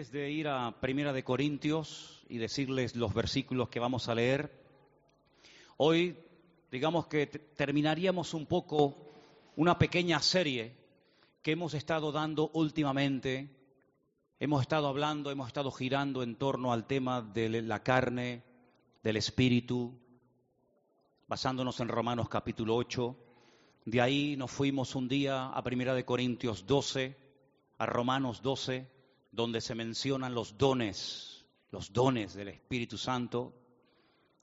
antes de ir a Primera de Corintios y decirles los versículos que vamos a leer, hoy digamos que terminaríamos un poco una pequeña serie que hemos estado dando últimamente. Hemos estado hablando, hemos estado girando en torno al tema de la carne, del espíritu, basándonos en Romanos capítulo 8. De ahí nos fuimos un día a Primera de Corintios 12, a Romanos 12, donde se mencionan los dones, los dones del Espíritu Santo.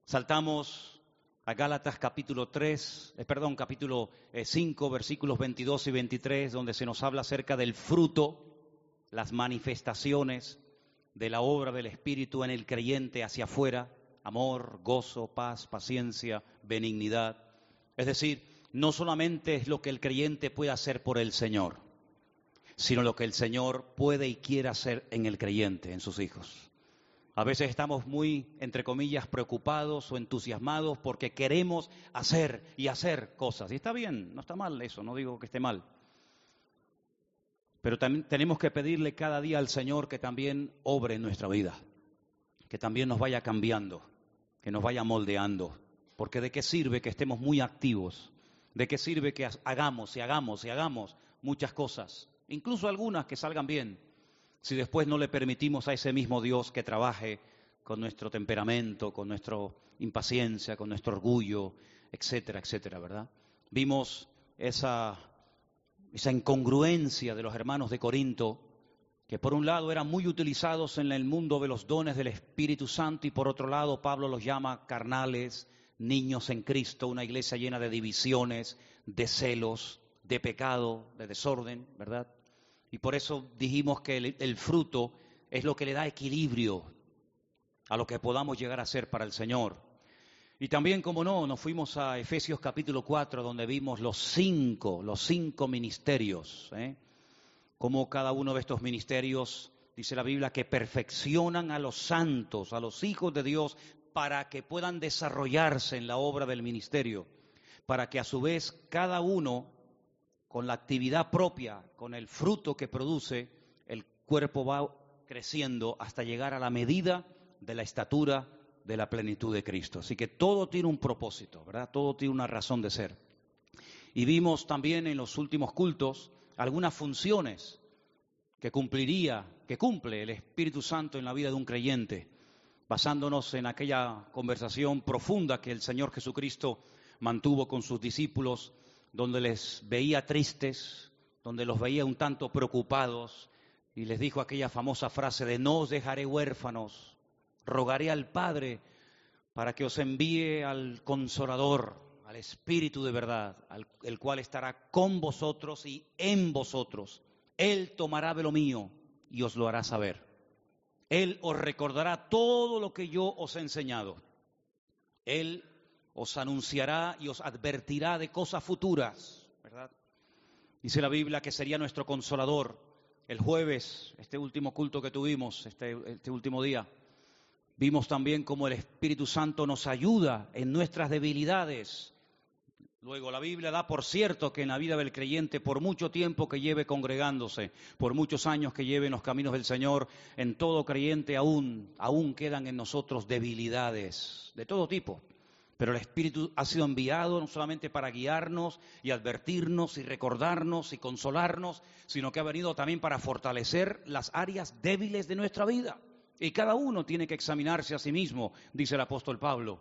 Saltamos a Gálatas capítulo 3, eh, perdón, capítulo 5, eh, versículos 22 y 23, donde se nos habla acerca del fruto, las manifestaciones de la obra del Espíritu en el creyente hacia afuera, amor, gozo, paz, paciencia, benignidad. Es decir, no solamente es lo que el creyente puede hacer por el Señor, sino lo que el Señor puede y quiere hacer en el creyente, en sus hijos. A veces estamos muy, entre comillas, preocupados o entusiasmados porque queremos hacer y hacer cosas. Y está bien, no está mal eso, no digo que esté mal. Pero también tenemos que pedirle cada día al Señor que también obre en nuestra vida, que también nos vaya cambiando, que nos vaya moldeando. Porque de qué sirve que estemos muy activos, de qué sirve que hagamos y hagamos y hagamos muchas cosas incluso algunas que salgan bien, si después no le permitimos a ese mismo Dios que trabaje con nuestro temperamento, con nuestra impaciencia, con nuestro orgullo, etcétera, etcétera, ¿verdad? Vimos esa, esa incongruencia de los hermanos de Corinto, que por un lado eran muy utilizados en el mundo de los dones del Espíritu Santo y por otro lado Pablo los llama carnales, niños en Cristo, una iglesia llena de divisiones, de celos, de pecado, de desorden, ¿verdad? Y por eso dijimos que el, fruto es lo que le da equilibrio a lo que podamos llegar a ser para el Señor. Y también, como no, nos fuimos a Efesios capítulo 4, donde vimos los cinco, los cinco ministerios, ¿eh? como cada uno de estos ministerios, dice la Biblia, que perfeccionan a los santos, a los hijos de Dios, para que puedan desarrollarse en la obra del ministerio, para que a su vez cada uno con la actividad propia, con el fruto que produce, el cuerpo va creciendo hasta llegar a la medida de la estatura de la plenitud de Cristo. Así que todo tiene un propósito, ¿verdad? Todo tiene una razón de ser. Y vimos también en los últimos cultos algunas funciones que cumpliría, que cumple el Espíritu Santo en la vida de un creyente, basándonos en aquella conversación profunda que el Señor Jesucristo mantuvo con sus discípulos donde les veía tristes, donde los veía un tanto preocupados, y les dijo aquella famosa frase de no os dejaré huérfanos, rogaré al Padre para que os envíe al consolador, al Espíritu de verdad, el cual estará con vosotros y en vosotros. Él tomará de lo mío y os lo hará saber. Él os recordará todo lo que yo os he enseñado. Él os anunciará y os advertirá de cosas futuras, ¿verdad? Dice la Biblia que sería nuestro consolador. El jueves, este último culto que tuvimos, este, este último día, vimos también cómo el Espíritu Santo nos ayuda en nuestras debilidades. Luego la Biblia da por cierto que en la vida del creyente, por mucho tiempo que lleve congregándose, por muchos años que lleve en los caminos del Señor, en todo creyente aún, aún quedan en nosotros debilidades de todo tipo. Pero el Espíritu ha sido enviado no solamente para guiarnos y advertirnos y recordarnos y consolarnos, sino que ha venido también para fortalecer las áreas débiles de nuestra vida. Y cada uno tiene que examinarse a sí mismo, dice el apóstol Pablo.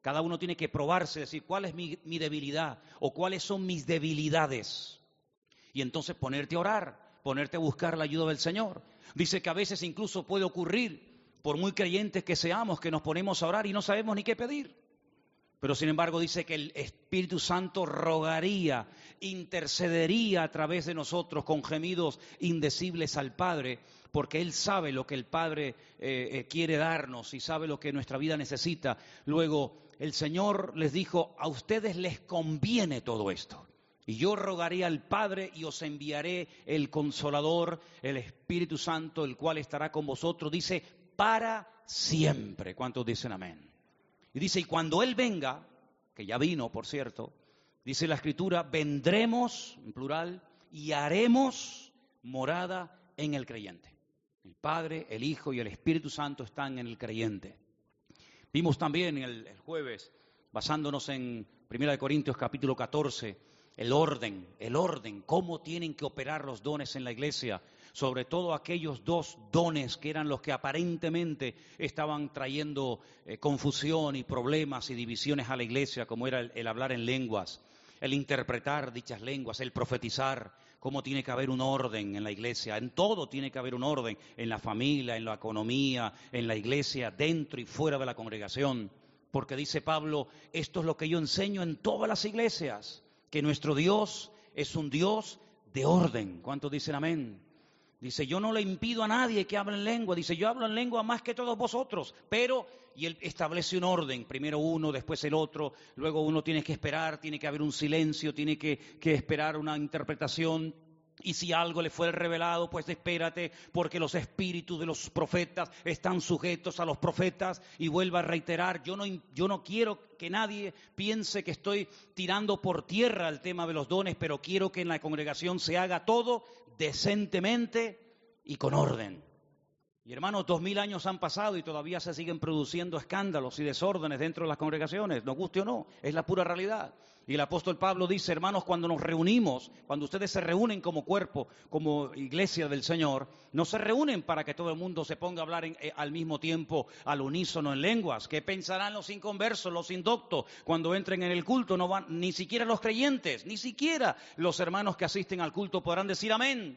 Cada uno tiene que probarse, decir cuál es mi, mi debilidad o cuáles son mis debilidades. Y entonces ponerte a orar, ponerte a buscar la ayuda del Señor. Dice que a veces incluso puede ocurrir, por muy creyentes que seamos, que nos ponemos a orar y no sabemos ni qué pedir. Pero sin embargo dice que el Espíritu Santo rogaría, intercedería a través de nosotros con gemidos indecibles al Padre, porque Él sabe lo que el Padre eh, eh, quiere darnos y sabe lo que nuestra vida necesita. Luego el Señor les dijo, a ustedes les conviene todo esto. Y yo rogaré al Padre y os enviaré el consolador, el Espíritu Santo, el cual estará con vosotros, dice, para siempre. ¿Cuántos dicen amén? Y dice, y cuando Él venga, que ya vino, por cierto, dice la escritura, vendremos, en plural, y haremos morada en el creyente. El Padre, el Hijo y el Espíritu Santo están en el creyente. Vimos también el, jueves, basándonos en 1 Corintios capítulo 14, el orden, el orden, cómo tienen que operar los dones en la iglesia, sobre todo aquellos dos dones que eran los que aparentemente estaban trayendo eh, confusión y problemas y divisiones a la iglesia, como era el, el hablar en lenguas, el interpretar dichas lenguas, el profetizar, cómo tiene que haber un orden en la iglesia, en todo tiene que haber un orden, en la familia, en la economía, en la iglesia, dentro y fuera de la congregación, porque dice Pablo, esto es lo que yo enseño en todas las iglesias que nuestro Dios es un Dios de orden. ¿Cuántos dicen amén? Dice, yo no le impido a nadie que hable en lengua. Dice, yo hablo en lengua más que todos vosotros. Pero, y él establece un orden. Primero uno, después el otro. Luego uno tiene que esperar, tiene que haber un silencio, tiene que, que esperar una interpretación. Y si algo le fue revelado, pues espérate, porque los espíritus de los profetas están sujetos a los profetas. Y vuelva a reiterar, yo no, yo no quiero que nadie piense que estoy tirando por tierra el tema de los dones, pero quiero que en la congregación se haga todo decentemente y con orden. Y hermanos, dos mil años han pasado y todavía se siguen produciendo escándalos y desórdenes dentro de las congregaciones, nos guste o no, es la pura realidad. Y el apóstol Pablo dice, hermanos, cuando nos reunimos, cuando ustedes se reúnen como cuerpo, como iglesia del Señor, no se reúnen para que todo el mundo se ponga a hablar en, eh, al mismo tiempo, al unísono en lenguas. ¿Qué pensarán los inconversos, los indoctos, cuando entren en el culto? No van, ni siquiera los creyentes, ni siquiera los hermanos que asisten al culto podrán decir amén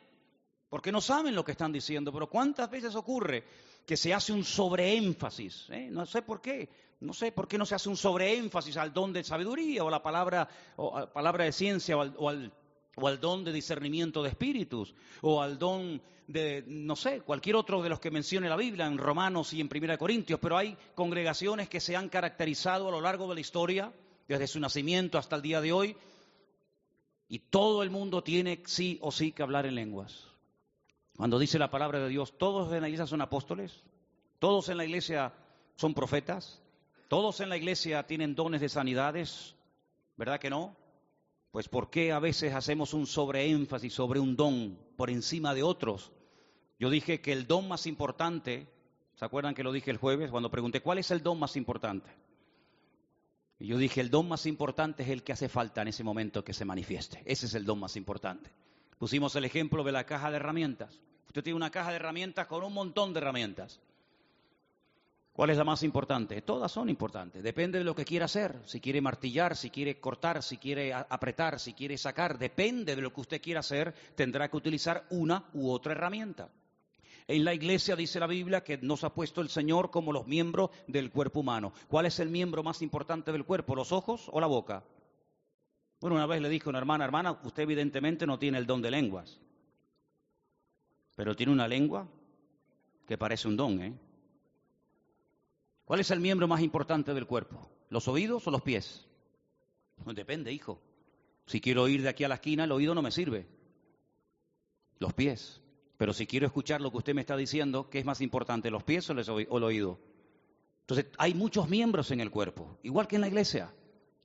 porque no saben lo que están diciendo. Pero ¿cuántas veces ocurre que se hace un sobreénfasis? ¿Eh? No sé por qué. No sé por qué no se hace un sobreénfasis al don de sabiduría o la palabra, o a palabra de ciencia o al, o al, o al don de discernimiento de espíritus o al don de, no sé, cualquier otro de los que mencione la Biblia en Romanos y en Primera Corintios, pero hay congregaciones que se han caracterizado a lo largo de la historia, desde su nacimiento hasta el día de hoy, y todo el mundo tiene sí o sí que hablar en lenguas. Cuando dice la palabra de Dios, todos en la iglesia son apóstoles, todos en la iglesia son profetas, todos en la iglesia tienen dones de sanidades, ¿verdad que no? Pues ¿por qué a veces hacemos un sobreénfasis sobre un don por encima de otros? Yo dije que el don más importante, ¿se acuerdan que lo dije el jueves cuando pregunté cuál es el don más importante? Y yo dije, el don más importante es el que hace falta en ese momento que se manifieste. Ese es el don más importante. Pusimos el ejemplo de la caja de herramientas. Usted tiene una caja de herramientas con un montón de herramientas. ¿Cuál es la más importante? Todas son importantes. Depende de lo que quiera hacer. Si quiere martillar, si quiere cortar, si quiere apretar, si quiere sacar. Depende de lo que usted quiera hacer. Tendrá que utilizar una u otra herramienta. En la iglesia dice la Biblia que nos ha puesto el Señor como los miembros del cuerpo humano. ¿Cuál es el miembro más importante del cuerpo? ¿Los ojos o la boca? Bueno, una vez le dije a una hermana, hermana, usted evidentemente no tiene el don de lenguas, pero tiene una lengua que parece un don, ¿eh? ¿Cuál es el miembro más importante del cuerpo? ¿Los oídos o los pies? Pues depende, hijo. Si quiero ir de aquí a la esquina, el oído no me sirve. Los pies. Pero si quiero escuchar lo que usted me está diciendo, ¿qué es más importante, los pies o el oído? Entonces, hay muchos miembros en el cuerpo, igual que en la iglesia.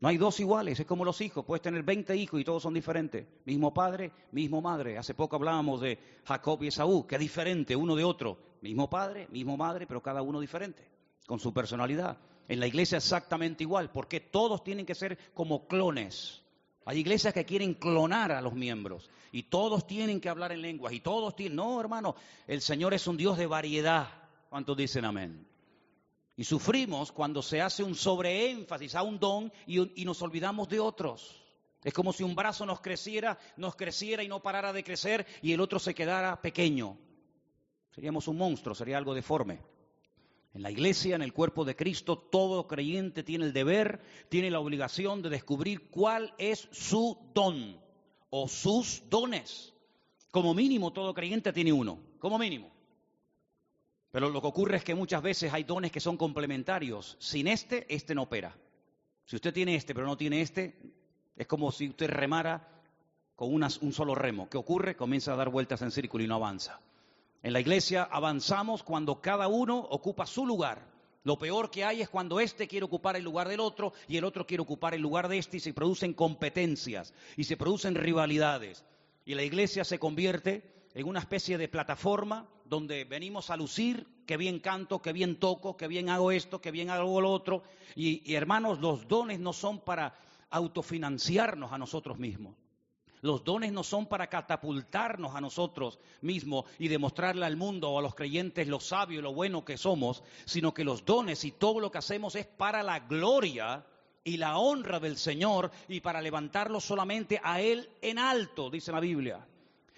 No hay dos iguales, es como los hijos, puedes tener 20 hijos y todos son diferentes. Mismo padre, mismo madre. Hace poco hablábamos de Jacob y Esaú, que es diferente uno de otro. Mismo padre, mismo madre, pero cada uno diferente, con su personalidad. En la iglesia exactamente igual, porque todos tienen que ser como clones. Hay iglesias que quieren clonar a los miembros y todos tienen que hablar en lenguas y todos tienen... No, hermano, el Señor es un Dios de variedad. ¿Cuántos dicen amén? Y sufrimos cuando se hace un sobreénfasis a un don y, nos olvidamos de otros. Es como si un brazo nos creciera, nos creciera y no parara de crecer y el otro se quedara pequeño. Seríamos un monstruo, sería algo deforme. En la iglesia, en el cuerpo de Cristo, todo creyente tiene el deber, tiene la obligación de descubrir cuál es su don o sus dones. Como mínimo, todo creyente tiene uno, como mínimo. Pero lo que ocurre es que muchas veces hay dones que son complementarios. Sin este, este no opera. Si usted tiene este pero no tiene este, es como si usted remara con un solo remo. ¿Qué ocurre? Comienza a dar vueltas en círculo y no avanza. En la iglesia avanzamos cuando cada uno ocupa su lugar. Lo peor que hay es cuando este quiere ocupar el lugar del otro y el otro quiere ocupar el lugar de este y se producen competencias y se producen rivalidades. Y la iglesia se convierte en una especie de plataforma donde venimos a lucir, que bien canto, que bien toco, que bien hago esto, que bien hago lo otro. Y, hermanos, los dones no son para autofinanciarnos a nosotros mismos. Los dones no son para catapultarnos a nosotros mismos y demostrarle al mundo o a los creyentes lo sabio y lo bueno que somos, sino que los dones y todo lo que hacemos es para la gloria y la honra del Señor y para levantarlo solamente a Él en alto, dice la Biblia.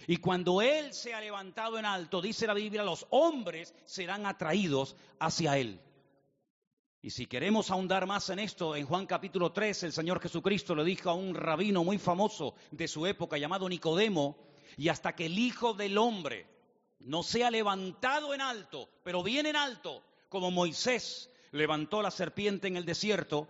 Y cuando Él sea levantado en alto, dice la Biblia, los hombres serán atraídos hacia Él. Y si queremos ahondar más en esto, en Juan capítulo 3, el Señor Jesucristo le dijo a un rabino muy famoso de su época llamado Nicodemo, y hasta que el Hijo del Hombre no sea levantado en alto, pero bien en alto, como Moisés levantó la serpiente en el desierto,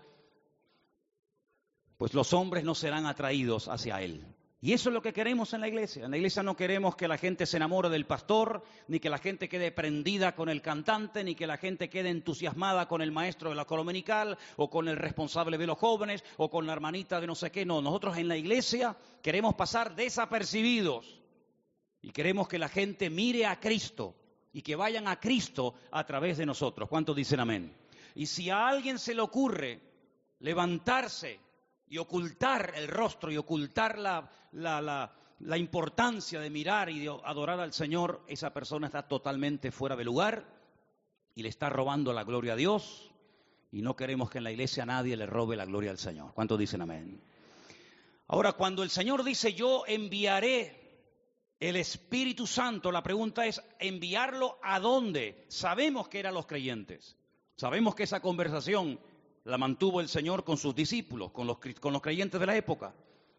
pues los hombres no serán atraídos hacia Él. Y eso es lo que queremos en la iglesia. En la iglesia no queremos que la gente se enamore del pastor, ni que la gente quede prendida con el cantante, ni que la gente quede entusiasmada con el maestro de la colomenical, o con el responsable de los jóvenes, o con la hermanita de no sé qué. No, nosotros en la iglesia queremos pasar desapercibidos. Y queremos que la gente mire a Cristo y que vayan a Cristo a través de nosotros. ¿Cuántos dicen amén? Y si a alguien se le ocurre levantarse y ocultar el rostro y ocultar la, la, importancia de mirar y de adorar al Señor, esa persona está totalmente fuera de lugar y le está robando la gloria a Dios y no queremos que en la iglesia nadie le robe la gloria al Señor. ¿Cuántos dicen amén? Ahora, cuando el Señor dice yo enviaré el Espíritu Santo, la pregunta es, ¿enviarlo a dónde? Sabemos que eran los creyentes. Sabemos que esa conversación la mantuvo el Señor con sus discípulos, con los, creyentes de la época.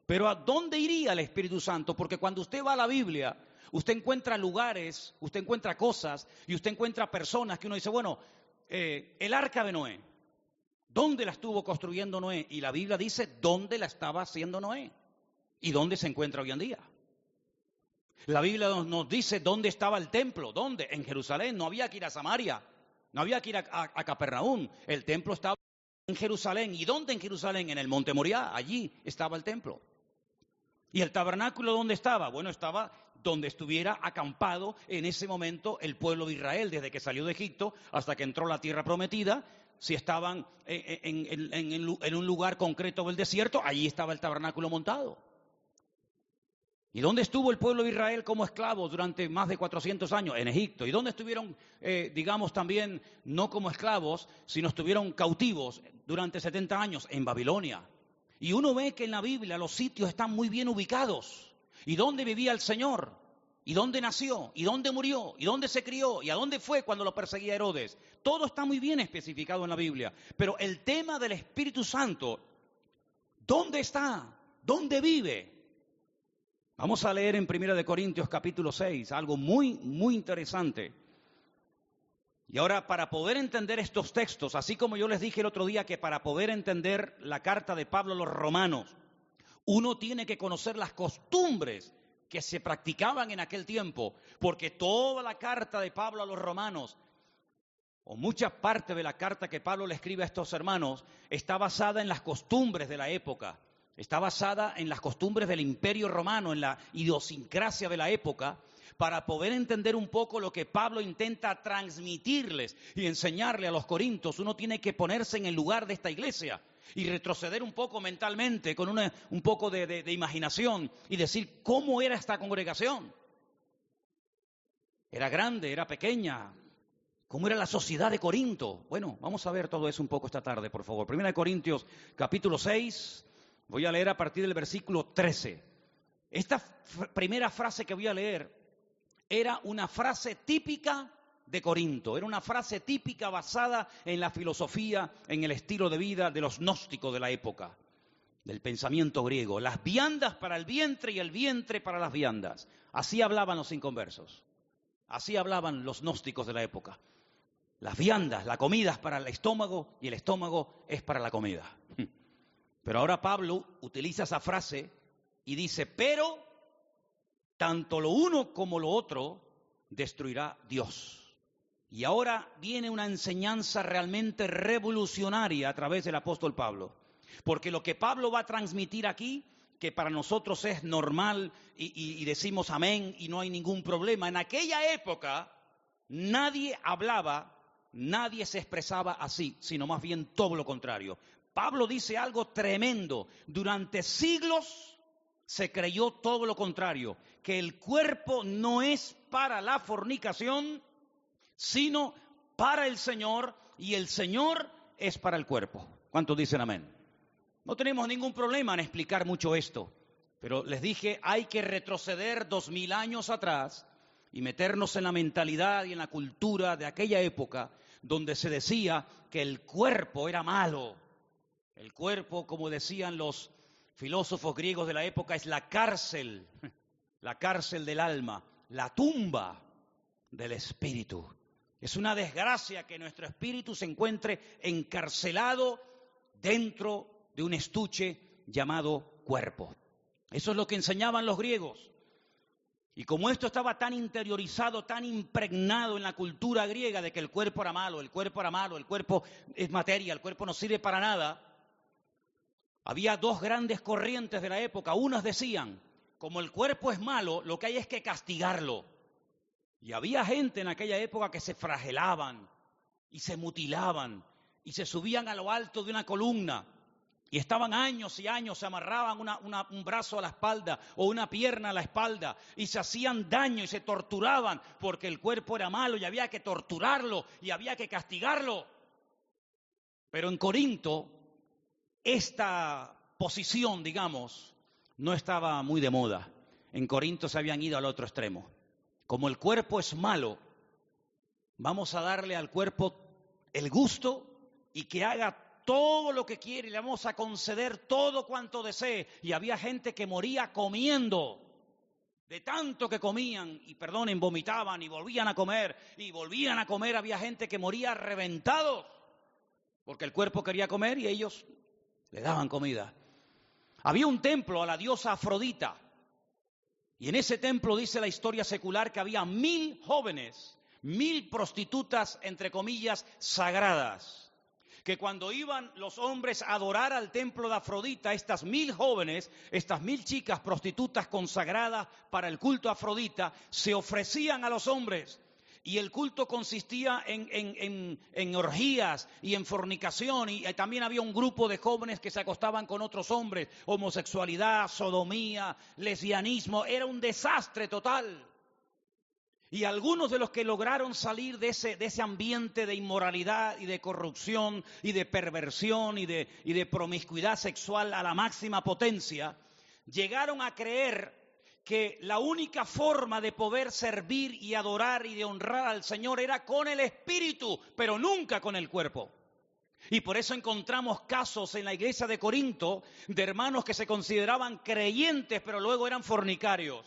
Pero ¿a dónde iría el Espíritu Santo? Porque cuando usted va a la Biblia, usted encuentra lugares, usted encuentra cosas y usted encuentra personas que uno dice, bueno, eh, el arca de Noé, ¿dónde la estuvo construyendo Noé? Y la Biblia dice dónde la estaba haciendo Noé y dónde se encuentra hoy en día. La Biblia nos, dice dónde estaba el templo, dónde, en Jerusalén, no había que ir a Samaria, no había que ir a, a Capernaum, el templo estaba en Jerusalén. ¿Y dónde en Jerusalén? En el monte Moriah, allí estaba el templo. ¿Y el tabernáculo dónde estaba? Bueno, estaba donde estuviera acampado en ese momento el pueblo de Israel, desde que salió de Egipto hasta que entró la tierra prometida. Si estaban en, en un lugar concreto del desierto, allí estaba el tabernáculo montado. ¿Y dónde estuvo el pueblo de Israel como esclavo durante más de 400 años? En Egipto. ¿Y dónde estuvieron, eh, digamos, también no como esclavos, sino estuvieron cautivos durante 70 años? En Babilonia. Y uno ve que en la Biblia los sitios están muy bien ubicados. ¿Y dónde vivía el Señor? ¿Y dónde nació? ¿Y dónde murió? ¿Y dónde se crió? ¿Y a dónde fue cuando lo perseguía Herodes? Todo está muy bien especificado en la Biblia. Pero el tema del Espíritu Santo, ¿dónde está? ¿Dónde vive? Vamos a leer en Primera de Corintios capítulo 6 algo muy muy interesante. Y ahora para poder entender estos textos, así como yo les dije el otro día que para poder entender la carta de Pablo a los romanos, uno tiene que conocer las costumbres que se practicaban en aquel tiempo, porque toda la carta de Pablo a los romanos o mucha parte de la carta que Pablo le escribe a estos hermanos está basada en las costumbres de la época. Está basada en las costumbres del imperio romano, en la idiosincrasia de la época, para poder entender un poco lo que Pablo intenta transmitirles y enseñarle a los corintios. Uno tiene que ponerse en el lugar de esta iglesia y retroceder un poco mentalmente, con un poco de, de imaginación y decir cómo era esta congregación. Era grande, era pequeña, ¿Cómo era la sociedad de Corinto? Bueno, vamos a ver todo eso un poco esta tarde, por favor. Primera de Corintios, capítulo 6, Voy a leer a partir del versículo 13. Esta primera frase que voy a leer era una frase típica de Corinto, era una frase típica basada en la filosofía, en el estilo de vida de los gnósticos de la época, del pensamiento griego. Las viandas para el vientre y el vientre para las viandas. Así hablaban los inconversos. Así hablaban los gnósticos de la época. Las viandas, la comida es para el estómago y el estómago es para la comida. Pero ahora Pablo utiliza esa frase y dice, pero tanto lo uno como lo otro destruirá Dios. Y ahora viene una enseñanza realmente revolucionaria a través del apóstol Pablo. Porque lo que Pablo va a transmitir aquí que para nosotros es normal y, decimos amén y no hay ningún problema. En aquella época nadie hablaba, nadie se expresaba así, sino más bien todo lo contrario. Pablo dice algo tremendo. Durante siglos se creyó todo lo contrario, que el cuerpo no es para la fornicación, sino para el Señor y el Señor es para el cuerpo. ¿Cuántos dicen amén? No tenemos ningún problema en explicar mucho esto, pero les dije, hay que retroceder dos mil años atrás y meternos en la mentalidad y en la cultura de aquella época donde se decía que el cuerpo era malo. El cuerpo, como decían los filósofos griegos de la época, es la cárcel, la cárcel del alma, la tumba del espíritu. Es una desgracia que nuestro espíritu se encuentre encarcelado dentro de un estuche llamado cuerpo. Eso es lo que enseñaban los griegos. Y como esto estaba tan interiorizado, tan impregnado en la cultura griega de que el cuerpo era malo, el cuerpo era malo, el cuerpo es materia, el cuerpo no sirve para nada, había dos grandes corrientes de la época. Unas decían, como el cuerpo es malo, lo que hay es que castigarlo. Y había gente en aquella época que se fragelaban y se mutilaban y se subían a lo alto de una columna y estaban años y años, se amarraban un brazo a la espalda o una pierna a la espalda y se hacían daño y se torturaban porque el cuerpo era malo y había que torturarlo y había que castigarlo. Pero en Corinto, esta posición, digamos, no estaba muy de moda. En Corinto se habían ido al otro extremo. Como el cuerpo es malo, vamos a darle al cuerpo el gusto y que haga todo lo que quiere y le vamos a conceder todo cuanto desee. Y había gente que moría comiendo. De tanto que comían, y perdonen, vomitaban y volvían a comer, y volvían a comer, había gente que moría reventados, porque el cuerpo quería comer y ellos le daban comida. Había un templo a la diosa Afrodita, y en ese templo dice la historia secular que había mil jóvenes, mil prostitutas, entre comillas, sagradas que cuando iban los hombres a adorar al templo de Afrodita, estas mil jóvenes, estas mil chicas prostitutas consagradas para el culto a Afrodita, se ofrecían a los hombres. Y el culto consistía en, orgías y en fornicación. Y también había un grupo de jóvenes que se acostaban con otros hombres. Homosexualidad, sodomía, lesbianismo. Era un desastre total. Y algunos de los que lograron salir de ese, de ese ambiente de inmoralidad y de corrupción y de perversión y de, y de promiscuidad sexual a la máxima potencia, llegaron a creer que la única forma de poder servir y adorar y de honrar al Señor era con el espíritu, pero nunca con el cuerpo. Y por eso encontramos casos en la iglesia de Corinto de hermanos que se consideraban creyentes, pero luego eran fornicarios.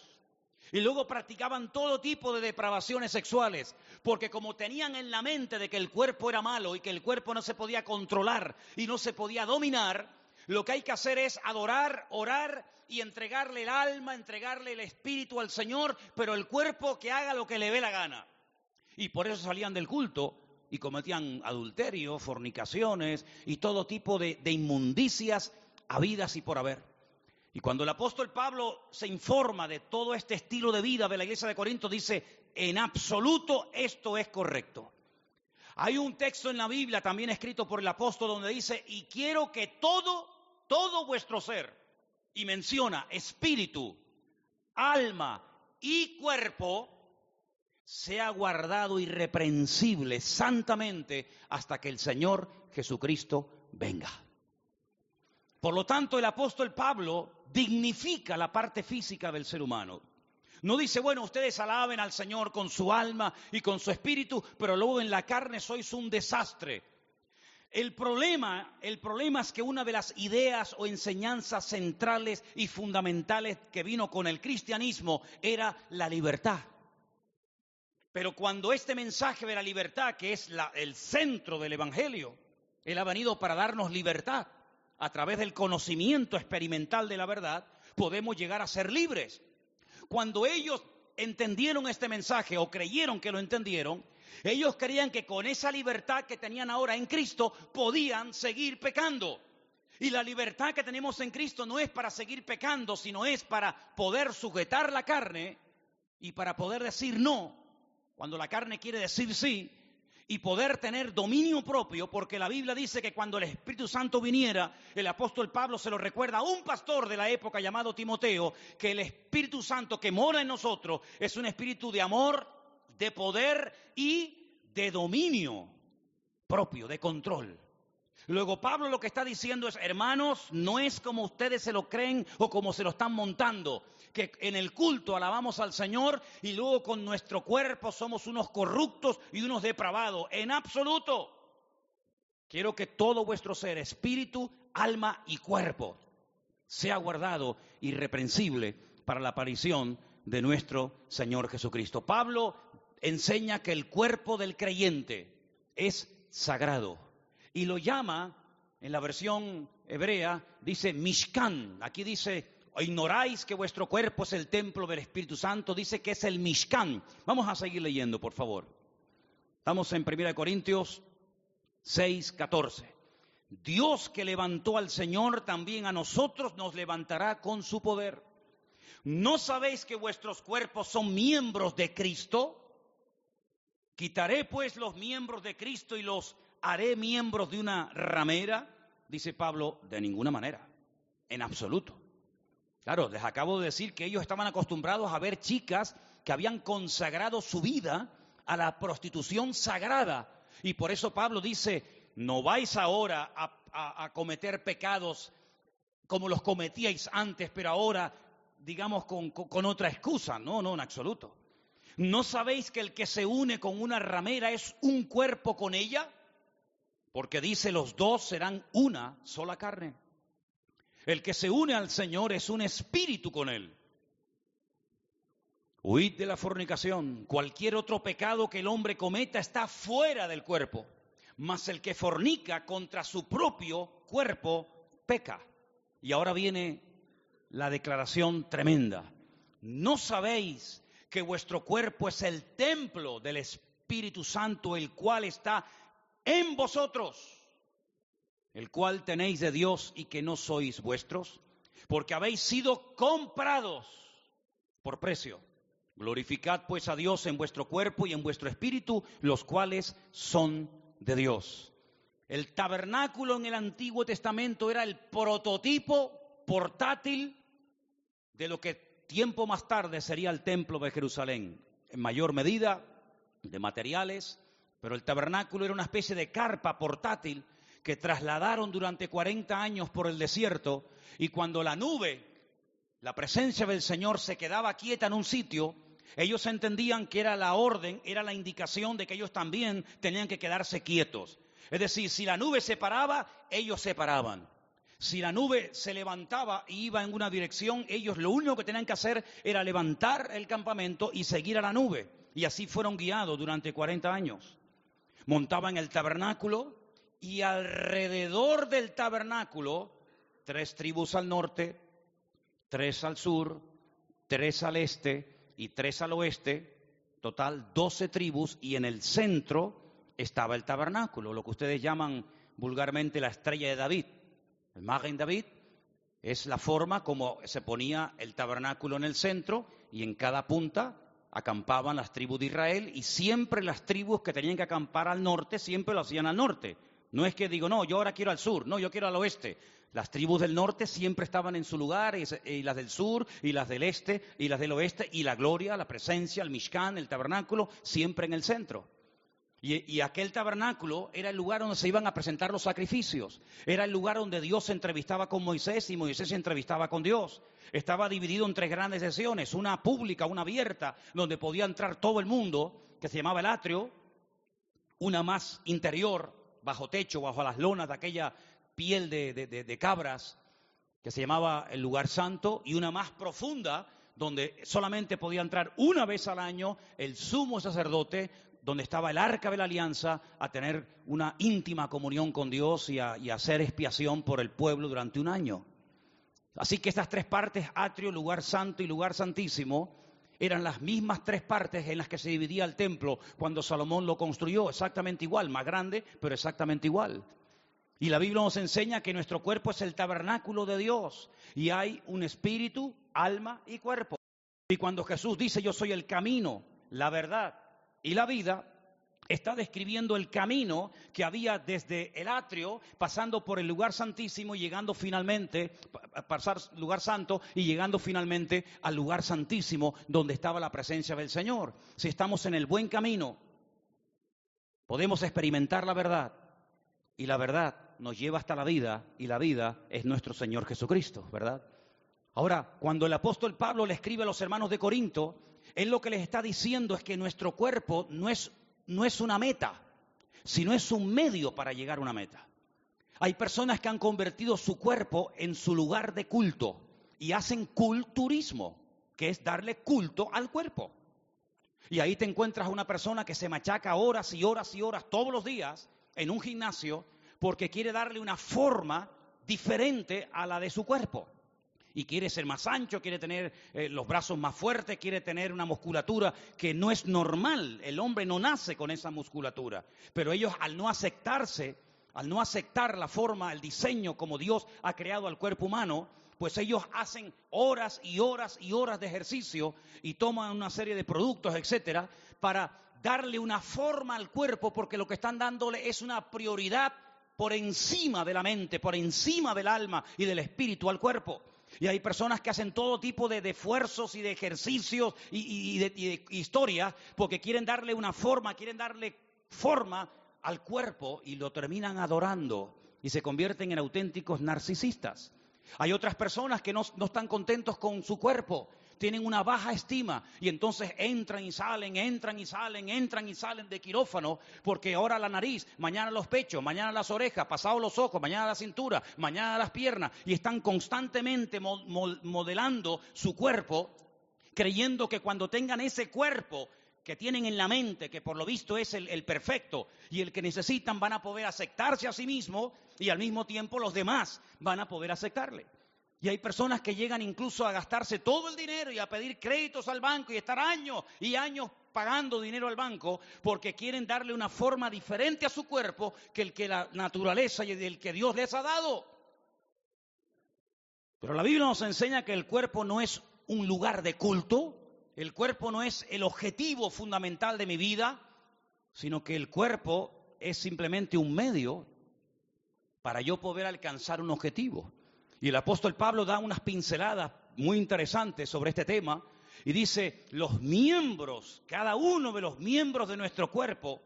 Y luego practicaban todo tipo de depravaciones sexuales, porque como tenían en la mente de que el cuerpo era malo y que el cuerpo no se podía controlar y no se podía dominar, lo que hay que hacer es adorar, orar y entregarle el alma, entregarle el espíritu al Señor, pero el cuerpo que haga lo que le dé la gana. Y por eso salían del culto y cometían adulterio, fornicaciones y todo tipo de, de inmundicias habidas y por haber. Y cuando el apóstol Pablo se informa de todo este estilo de vida de la iglesia de Corinto, dice, en absoluto esto es correcto. Hay un texto en la Biblia también escrito por el apóstol donde dice, y quiero que todo, todo vuestro ser, y menciona espíritu, alma y cuerpo, sea guardado irreprensible santamente hasta que el Señor Jesucristo venga. Por lo tanto, el apóstol Pablo dignifica la parte física del ser humano. No dice, bueno, ustedes alaben al Señor con su alma y con su espíritu, pero luego en la carne sois un desastre. El problema, el problema es que una de las ideas o enseñanzas centrales y fundamentales que vino con el cristianismo era la libertad. Pero cuando este mensaje de la libertad, que es el centro del Evangelio, Él ha venido para darnos libertad, a través del conocimiento experimental de la verdad, podemos llegar a ser libres. Cuando ellos entendieron este mensaje o creyeron que lo entendieron, ellos creían que con esa libertad que tenían ahora en Cristo podían seguir pecando. Y la libertad que tenemos en Cristo no es para seguir pecando, sino es para poder sujetar la carne y para poder decir no cuando la carne quiere decir sí y poder tener dominio propio, porque la Biblia dice que cuando el Espíritu Santo viniera, el apóstol Pablo se lo recuerda a un pastor de la época llamado Timoteo, que el Espíritu Santo que mora en nosotros es un espíritu de amor, de poder y de dominio propio, de control. Luego Pablo lo que está diciendo es, hermanos, no es como ustedes se lo creen o como se lo están montando, que en el culto alabamos al Señor y luego con nuestro cuerpo somos unos corruptos y unos depravados. En absoluto. Quiero que todo vuestro ser, espíritu, alma y cuerpo, sea guardado irreprensible para la aparición de nuestro Señor Jesucristo. Pablo enseña que el cuerpo del creyente es sagrado y lo llama, en la versión hebrea, dice Mishkan. Aquí dice, ignoráis que vuestro cuerpo es el templo del Espíritu Santo, dice que es el Mishkan. Vamos a seguir leyendo, por favor. Estamos en 1 Corintios 6, 14. Dios que levantó al Señor, también a nosotros nos levantará con su poder. ¿No sabéis que vuestros cuerpos son miembros de Cristo? Quitaré pues los miembros de Cristo y los haré miembros de una ramera, dice Pablo, de ninguna manera, en absoluto. Claro, les acabo de decir que ellos estaban acostumbrados a ver chicas que habían consagrado su vida a la prostitución sagrada. Y por eso Pablo dice, no vais ahora a, cometer pecados como los cometíais antes, pero ahora, digamos, con, otra excusa. No, no, en absoluto. ¿No sabéis que el que se une con una ramera es un cuerpo con ella? porque dice los dos serán una sola carne. El que se une al Señor es un espíritu con Él. Huid de la fornicación. Cualquier otro pecado que el hombre cometa está fuera del cuerpo. Mas el que fornica contra su propio cuerpo peca. Y ahora viene la declaración tremenda. ¿No sabéis que vuestro cuerpo es el templo del Espíritu Santo, el cual está en vosotros, el cual tenéis de Dios y que no sois vuestros, porque habéis sido comprados por precio. Glorificad pues a Dios en vuestro cuerpo y en vuestro espíritu, los cuales son de Dios. El tabernáculo en el Antiguo Testamento era el prototipo portátil de lo que tiempo más tarde sería el templo de Jerusalén, en mayor medida de materiales, pero el tabernáculo era una especie de carpa portátil que trasladaron durante 40 años por el desierto y cuando la nube, la presencia del Señor se quedaba quieta en un sitio, ellos entendían que era la orden, era la indicación de que ellos también tenían que quedarse quietos. Es decir, si la nube se paraba, ellos se paraban. Si la nube se levantaba y iba en una dirección, ellos lo único que tenían que hacer era levantar el campamento y seguir a la nube. Y así fueron guiados durante 40 años montaban el tabernáculo y alrededor del tabernáculo, tres tribus al norte, tres al sur, tres al este y tres al oeste, total doce tribus y en el centro estaba el tabernáculo, lo que ustedes llaman vulgarmente la estrella de David. El Magen David es la forma como se ponía el tabernáculo en el centro y en cada punta acampaban las tribus de Israel y siempre las tribus que tenían que acampar al norte siempre lo hacían al norte. No es que digo, no, yo ahora quiero al sur, no, yo quiero al oeste. Las tribus del norte siempre estaban en su lugar, y, las del sur, y las del este, y las del oeste, y la gloria, la presencia, el Mishkan, el tabernáculo, siempre en el centro. Y, aquel tabernáculo era el lugar donde se iban a presentar los sacrificios. Era el lugar donde Dios se entrevistaba con Moisés y Moisés se entrevistaba con Dios. Estaba dividido en tres grandes sesiones, una pública, una abierta, donde podía entrar todo el mundo, que se llamaba el atrio, una más interior, bajo techo, bajo las lonas de aquella piel de, de cabras, que se llamaba el lugar santo, y una más profunda, donde solamente podía entrar una vez al año el sumo sacerdote donde estaba el arca de la alianza, a tener una íntima comunión con Dios y a, hacer expiación por el pueblo durante un año. Así que estas tres partes, atrio, lugar santo y lugar santísimo, eran las mismas tres partes en las que se dividía el templo cuando Salomón lo construyó, exactamente igual, más grande, pero exactamente igual. Y la Biblia nos enseña que nuestro cuerpo es el tabernáculo de Dios y hay un espíritu, alma y cuerpo. Y cuando Jesús dice yo soy el camino, la verdad y la vida, está describiendo el camino que había desde el atrio, pasando por el lugar santísimo y llegando finalmente, pasar lugar santo y llegando finalmente al lugar santísimo donde estaba la presencia del Señor. Si estamos en el buen camino, podemos experimentar la verdad y la verdad nos lleva hasta la vida y la vida es nuestro Señor Jesucristo, ¿verdad? Ahora, cuando el apóstol Pablo le escribe a los hermanos de Corinto, él lo que les está diciendo es que nuestro cuerpo no es, no es una meta, sino es un medio para llegar a una meta. Hay personas que han convertido su cuerpo en su lugar de culto y hacen culturismo, que es darle culto al cuerpo. Y ahí te encuentras una persona que se machaca horas y horas y horas todos los días en un gimnasio porque quiere darle una forma diferente a la de su cuerpo. Y quiere ser más ancho, quiere tener eh, los brazos más fuertes, quiere tener una musculatura que no es normal. El hombre no nace con esa musculatura. Pero ellos al no aceptarse, al no aceptar la forma, el diseño como Dios ha creado al cuerpo humano, pues ellos hacen horas y horas y horas de ejercicio y toman una serie de productos, etcétera, para darle una forma al cuerpo, porque lo que están dándole es una prioridad por encima de la mente, por encima del alma y del espíritu al cuerpo. Y hay personas que hacen todo tipo de, esfuerzos y de ejercicios y, de, de historias porque quieren darle una forma, quieren darle forma al cuerpo y lo terminan adorando y se convierten en auténticos narcisistas. Hay otras personas que no, están contentos con su cuerpo, tienen una baja estima y entonces entran y salen, entran y salen, entran y salen de quirófano porque ahora la nariz, mañana los pechos, mañana las orejas, pasado los ojos, mañana la cintura, mañana las piernas y están constantemente modelando su cuerpo creyendo que cuando tengan ese cuerpo que tienen en la mente, que por lo visto es el, perfecto y el que necesitan, van a poder aceptarse a sí mismo y al mismo tiempo los demás van a poder aceptarle. Y hay personas que llegan incluso a gastarse todo el dinero y a pedir créditos al banco y estar años y años pagando dinero al banco porque quieren darle una forma diferente a su cuerpo que el que la naturaleza y el que Dios les ha dado. Pero la Biblia nos enseña que el cuerpo no es un lugar de culto, el cuerpo no es el objetivo fundamental de mi vida, sino que el cuerpo es simplemente un medio para yo poder alcanzar un objetivo. Y el apóstol Pablo da unas pinceladas muy interesantes sobre este tema y dice, los miembros, cada uno de los miembros de nuestro cuerpo,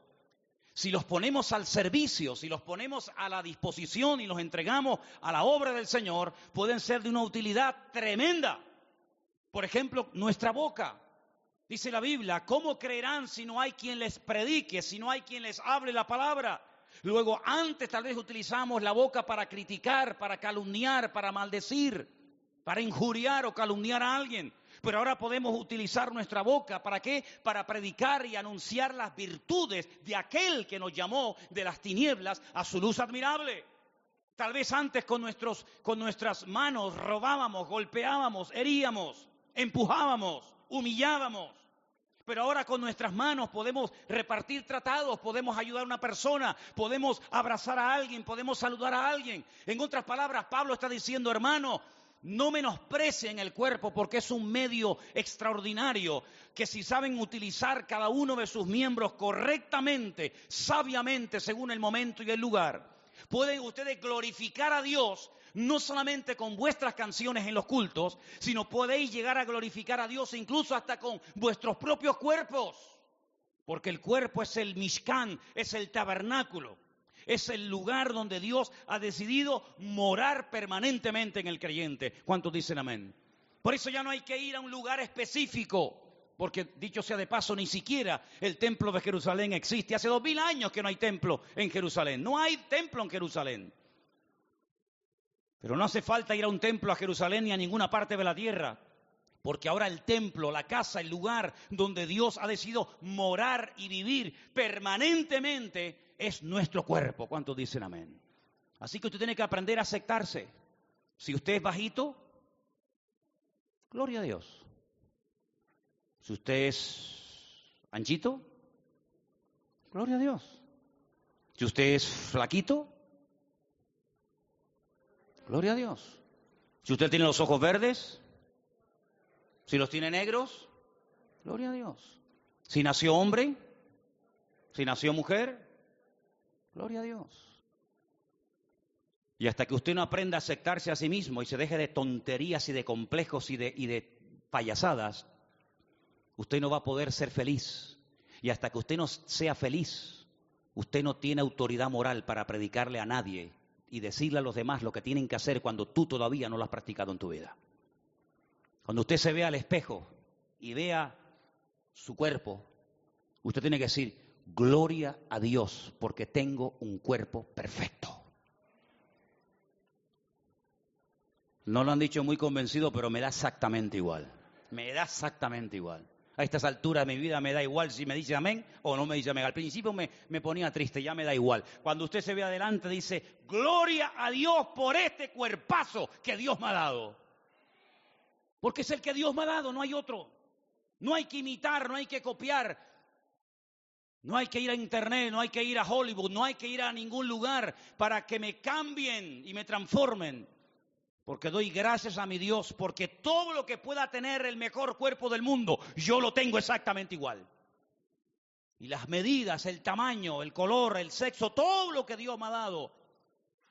si los ponemos al servicio, si los ponemos a la disposición y los entregamos a la obra del Señor, pueden ser de una utilidad tremenda. Por ejemplo, nuestra boca. Dice la Biblia, ¿cómo creerán si no hay quien les predique, si no hay quien les hable la palabra? Luego, antes tal vez utilizamos la boca para criticar, para calumniar, para maldecir, para injuriar o calumniar a alguien. Pero ahora podemos utilizar nuestra boca, ¿para qué? Para predicar y anunciar las virtudes de aquel que nos llamó de las tinieblas a su luz admirable. Tal vez antes con, nuestros, con nuestras manos robábamos, golpeábamos, heríamos empujábamos, humillábamos. Pero ahora con nuestras manos podemos repartir tratados, podemos ayudar a una persona, podemos abrazar a alguien, podemos saludar a alguien. En otras palabras, Pablo está diciendo, hermano, no menosprecien el cuerpo porque es un medio extraordinario que si saben utilizar cada uno de sus miembros correctamente, sabiamente, según el momento y el lugar, pueden ustedes glorificar a Dios no solamente con vuestras canciones en los cultos, sino podéis llegar a glorificar a Dios incluso hasta con vuestros propios cuerpos. Porque el cuerpo es el Mishkan, es el tabernáculo, es el lugar donde Dios ha decidido morar permanentemente en el creyente. ¿Cuántos dicen amén? Por eso ya no hay que ir a un lugar específico, porque dicho sea de paso, ni siquiera el templo de Jerusalén existe. Hace dos mil años que no hay templo en Jerusalén. No hay templo en Jerusalén. Pero no hace falta ir a un templo a Jerusalén ni a ninguna parte de la tierra, porque ahora el templo, la casa, el lugar donde Dios ha decidido morar y vivir permanentemente es nuestro cuerpo. ¿Cuántos dicen amén? Así que usted tiene que aprender a aceptarse. Si usted es bajito, gloria a Dios. Si usted es anchito, gloria a Dios. Si usted es flaquito, Gloria a Dios. Si usted tiene los ojos verdes, si los tiene negros, gloria a Dios. Si nació hombre, si nació mujer, gloria a Dios. Y hasta que usted no aprenda a aceptarse a sí mismo y se deje de tonterías y de complejos y de, y de payasadas, usted no va a poder ser feliz. Y hasta que usted no sea feliz, usted no tiene autoridad moral para predicarle a nadie y decirle a los demás lo que tienen que hacer cuando tú todavía no lo has practicado en tu vida. Cuando usted se vea al espejo y vea su cuerpo, usted tiene que decir, gloria a Dios porque tengo un cuerpo perfecto. No lo han dicho muy convencido, pero me da exactamente igual. Me da exactamente igual. A estas alturas de mi vida me da igual si me dice amén o no me dice amén. Al principio me, me ponía triste, ya me da igual. Cuando usted se ve adelante dice, gloria a Dios por este cuerpazo que Dios me ha dado. Porque es el que Dios me ha dado, no hay otro. No hay que imitar, no hay que copiar. No hay que ir a internet, no hay que ir a Hollywood, no hay que ir a ningún lugar para que me cambien y me transformen. Porque doy gracias a mi Dios, porque todo lo que pueda tener el mejor cuerpo del mundo, yo lo tengo exactamente igual. Y las medidas, el tamaño, el color, el sexo, todo lo que Dios me ha dado,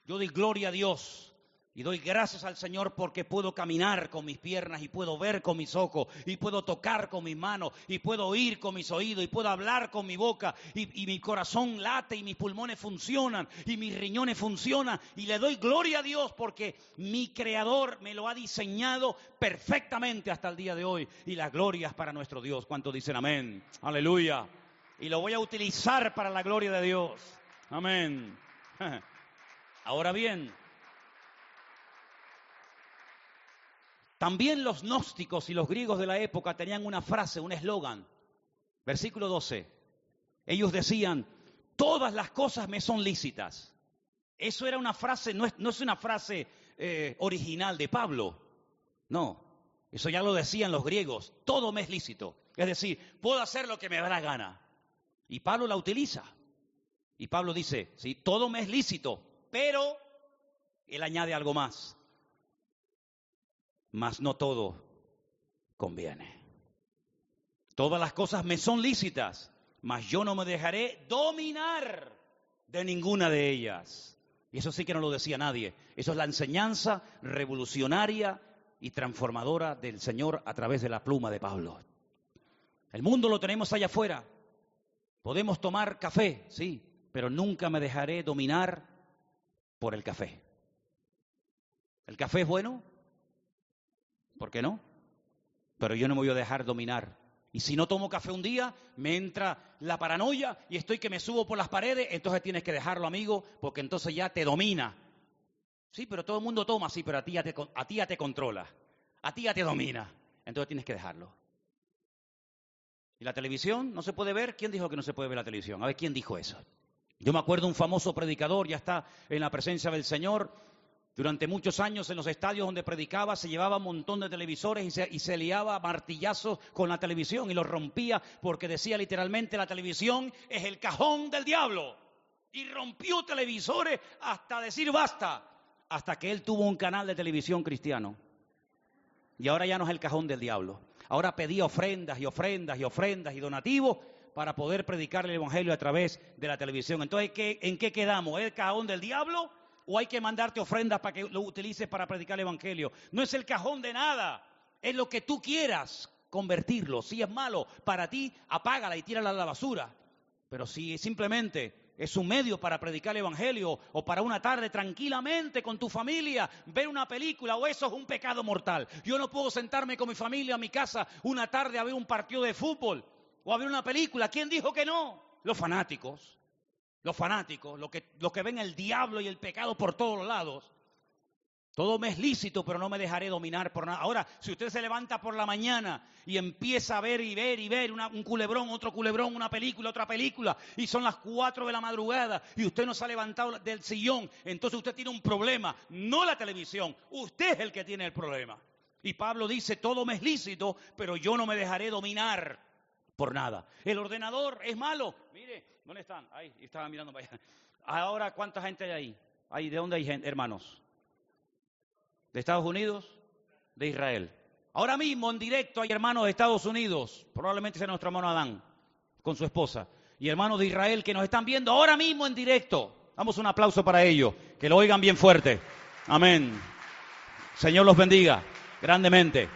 yo doy gloria a Dios y doy gracias al Señor porque puedo caminar con mis piernas y puedo ver con mis ojos y puedo tocar con mis manos y puedo oír con mis oídos y puedo hablar con mi boca y, mi corazón late y mis pulmones funcionan y mis riñones funcionan y le doy gloria a Dios porque mi creador me lo ha diseñado perfectamente hasta el día de hoy y las glorias para nuestro Dios. ¿Cuántos dicen amén? Aleluya. Y lo voy a utilizar para la gloria de Dios. Amén. Ahora bien, También los gnósticos y los griegos de la época tenían una frase, un eslogan. Versículo 12. Ellos decían, todas las cosas me son lícitas. Eso era una frase, no es, una frase eh, original de Pablo. No, eso ya lo decían los griegos. Todo me es lícito. Es decir, puedo hacer lo que me da la gana. Y Pablo la utiliza. Y Pablo dice, sí, todo me es lícito, pero él añade algo más mas no todo conviene. Todas las cosas me son lícitas, mas yo no me dejaré dominar de ninguna de ellas. Y eso sí que no lo decía nadie. Eso es la enseñanza revolucionaria y transformadora del Señor a través de la pluma de Pablo. El mundo lo tenemos allá afuera. Podemos tomar café, sí, pero nunca me dejaré dominar por el café. ¿El café es bueno? ¿Por qué no? Pero yo no me voy a dejar dominar. Y si no tomo café un día, me entra la paranoia y estoy que me subo por las paredes, entonces tienes que dejarlo, amigo, porque entonces ya te domina. Sí, pero todo el mundo toma, sí, pero a ti ya te, a ti ya te controla, a ti ya te domina. Entonces tienes que dejarlo. ¿Y la televisión no se puede ver? ¿Quién dijo que no se puede ver la televisión? A ver, ¿quién dijo eso? Yo me acuerdo un famoso predicador, ya está en la presencia del Señor, durante muchos años en los estadios donde predicaba se llevaba un montón de televisores y se, y se liaba martillazos con la televisión y los rompía porque decía literalmente la televisión es el cajón del diablo. Y rompió televisores hasta decir basta, hasta que él tuvo un canal de televisión cristiano. Y ahora ya no es el cajón del diablo. Ahora pedía ofrendas y ofrendas y ofrendas y donativos para poder predicar el Evangelio a través de la televisión. Entonces, ¿en qué quedamos? ¿Es el cajón del diablo o hay que mandarte ofrendas para que lo utilices para predicar el Evangelio. No es el cajón de nada, es lo que tú quieras convertirlo. Si es malo para ti, apágala y tírala a la basura. Pero si simplemente es un medio para predicar el Evangelio o para una tarde tranquilamente con tu familia, ver una película o eso es un pecado mortal. Yo no puedo sentarme con mi familia a mi casa una tarde a ver un partido de fútbol o a ver una película. ¿Quién dijo que no? Los fanáticos los fanáticos, los que, ven el diablo y el pecado por todos lados. Todo me es lícito, pero no me dejaré dominar por nada. Ahora, si usted se levanta por la mañana y empieza a ver y ver y ver un culebrón, otro culebrón, una película, otra película, y son las cuatro de la madrugada y usted no se ha levantado del sillón, entonces usted tiene un problema, no la televisión, usted es el que tiene el problema. Y Pablo dice, todo me es lícito, pero yo no me dejaré dominar por nada. El ordenador es malo. Mire, ¿dónde están? Ahí, estaba mirando para allá. Ahora, ¿cuánta gente hay ahí? ¿Ahí ¿De dónde hay gente, hermanos? ¿De Estados Unidos? De Israel. Ahora mismo en directo hay hermanos de Estados Unidos, probablemente sea nuestro hermano Adán, con su esposa, y hermanos de Israel que nos están viendo ahora mismo en directo. Damos un aplauso para ellos, que lo oigan bien fuerte. Amén. Señor los bendiga grandemente.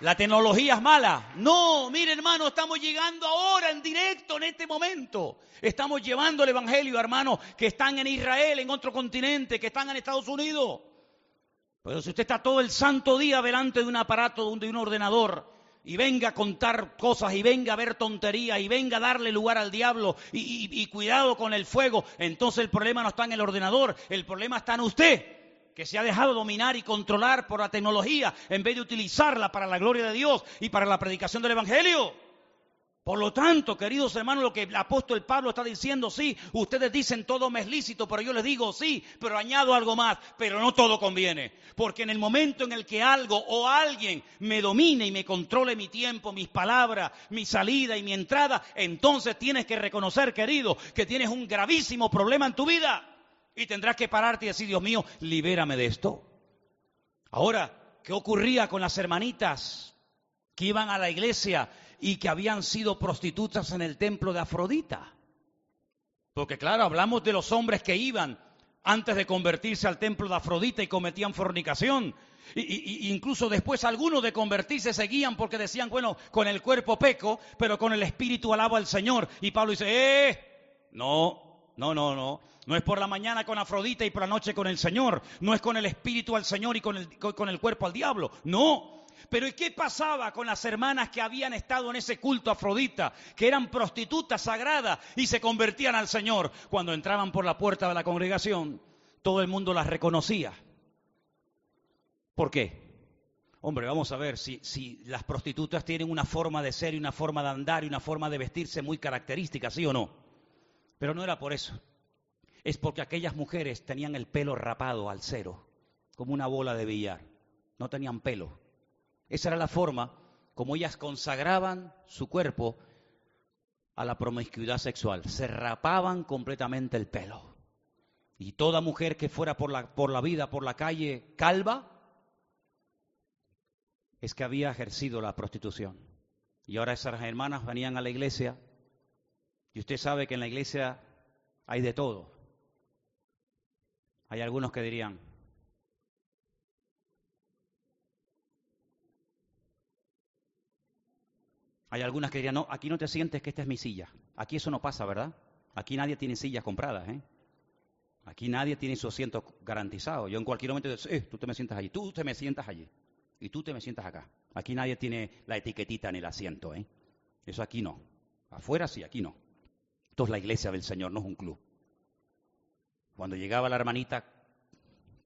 La tecnología es mala. No, mire hermano, estamos llegando ahora en directo, en este momento. Estamos llevando el Evangelio a hermanos que están en Israel, en otro continente, que están en Estados Unidos. Pero si usted está todo el santo día delante de un aparato, de un ordenador, y venga a contar cosas, y venga a ver tonterías, y venga a darle lugar al diablo, y, y cuidado con el fuego, entonces el problema no está en el ordenador, el problema está en usted que se ha dejado dominar y controlar por la tecnología en vez de utilizarla para la gloria de Dios y para la predicación del Evangelio. Por lo tanto, queridos hermanos, lo que el apóstol Pablo está diciendo, sí, ustedes dicen todo me es lícito, pero yo les digo sí, pero añado algo más, pero no todo conviene. Porque en el momento en el que algo o alguien me domine y me controle mi tiempo, mis palabras, mi salida y mi entrada, entonces tienes que reconocer, querido, que tienes un gravísimo problema en tu vida. Y tendrás que pararte y decir, Dios mío, libérame de esto. Ahora, ¿qué ocurría con las hermanitas que iban a la iglesia y que habían sido prostitutas en el templo de Afrodita? Porque claro, hablamos de los hombres que iban antes de convertirse al templo de Afrodita y cometían fornicación. Y, incluso después algunos de convertirse seguían porque decían, bueno, con el cuerpo peco, pero con el espíritu alabo al Señor. Y Pablo dice, eh, no, no, no, no. No es por la mañana con Afrodita y por la noche con el Señor. No es con el espíritu al Señor y con el, con el cuerpo al diablo. No. Pero ¿y qué pasaba con las hermanas que habían estado en ese culto Afrodita, que eran prostitutas sagradas y se convertían al Señor? Cuando entraban por la puerta de la congregación, todo el mundo las reconocía. ¿Por qué? Hombre, vamos a ver, si, si, las prostitutas tienen una forma de ser y una forma de andar y una forma de vestirse muy característica, ¿sí o no? Pero no era por eso es porque aquellas mujeres tenían el pelo rapado al cero, como una bola de billar. No tenían pelo. Esa era la forma como ellas consagraban su cuerpo a la promiscuidad sexual. Se rapaban completamente el pelo. Y toda mujer que fuera por la, por la vida, por la calle calva, es que había ejercido la prostitución. Y ahora esas hermanas venían a la iglesia y usted sabe que en la iglesia hay de todo. Hay algunos que dirían, hay algunas que dirían, no, aquí no te sientes que esta es mi silla. Aquí eso no pasa, ¿verdad? Aquí nadie tiene sillas compradas, ¿eh? Aquí nadie tiene su asiento garantizado. Yo en cualquier momento digo, eh, tú te me sientas allí, tú te me sientas allí y tú te me sientas acá. Aquí nadie tiene la etiquetita en el asiento, ¿eh? Eso aquí no. Afuera sí, aquí no. Esto es la iglesia del Señor, no es un club. Cuando llegaba la hermanita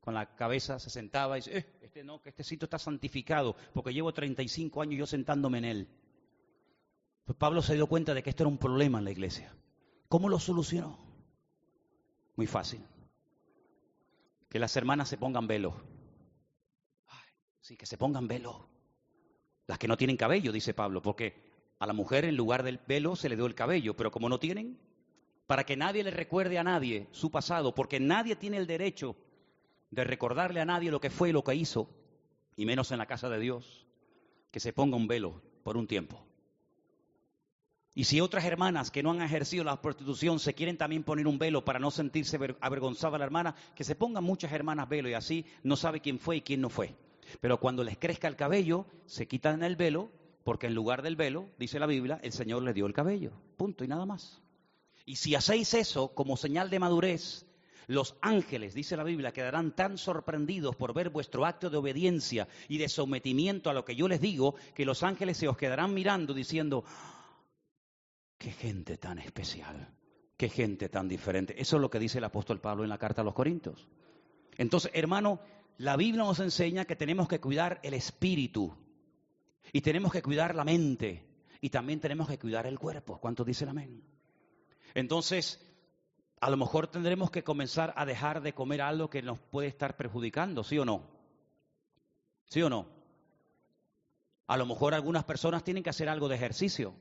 con la cabeza, se sentaba y dice, eh, este no, que este sitio está santificado, porque llevo 35 años yo sentándome en él. Pues Pablo se dio cuenta de que esto era un problema en la iglesia. ¿Cómo lo solucionó? Muy fácil. Que las hermanas se pongan velo. sí, que se pongan velo. Las que no tienen cabello, dice Pablo, porque a la mujer en lugar del velo se le dio el cabello, pero como no tienen, para que nadie le recuerde a nadie su pasado, porque nadie tiene el derecho de recordarle a nadie lo que fue y lo que hizo, y menos en la casa de Dios, que se ponga un velo por un tiempo. Y si otras hermanas que no han ejercido la prostitución se quieren también poner un velo para no sentirse avergonzada la hermana, que se pongan muchas hermanas velo y así no sabe quién fue y quién no fue. Pero cuando les crezca el cabello, se quitan el velo, porque en lugar del velo, dice la Biblia, el Señor le dio el cabello. Punto y nada más. Y si hacéis eso como señal de madurez, los ángeles, dice la Biblia, quedarán tan sorprendidos por ver vuestro acto de obediencia y de sometimiento a lo que yo les digo, que los ángeles se os quedarán mirando diciendo, qué gente tan especial, qué gente tan diferente. Eso es lo que dice el apóstol Pablo en la carta a los Corintios. Entonces, hermano, la Biblia nos enseña que tenemos que cuidar el espíritu y tenemos que cuidar la mente y también tenemos que cuidar el cuerpo. ¿Cuánto dice el amén? Entonces, a lo mejor tendremos que comenzar a dejar de comer algo que nos puede estar perjudicando, ¿sí o no? ¿Sí o no? A lo mejor algunas personas tienen que hacer algo de ejercicio.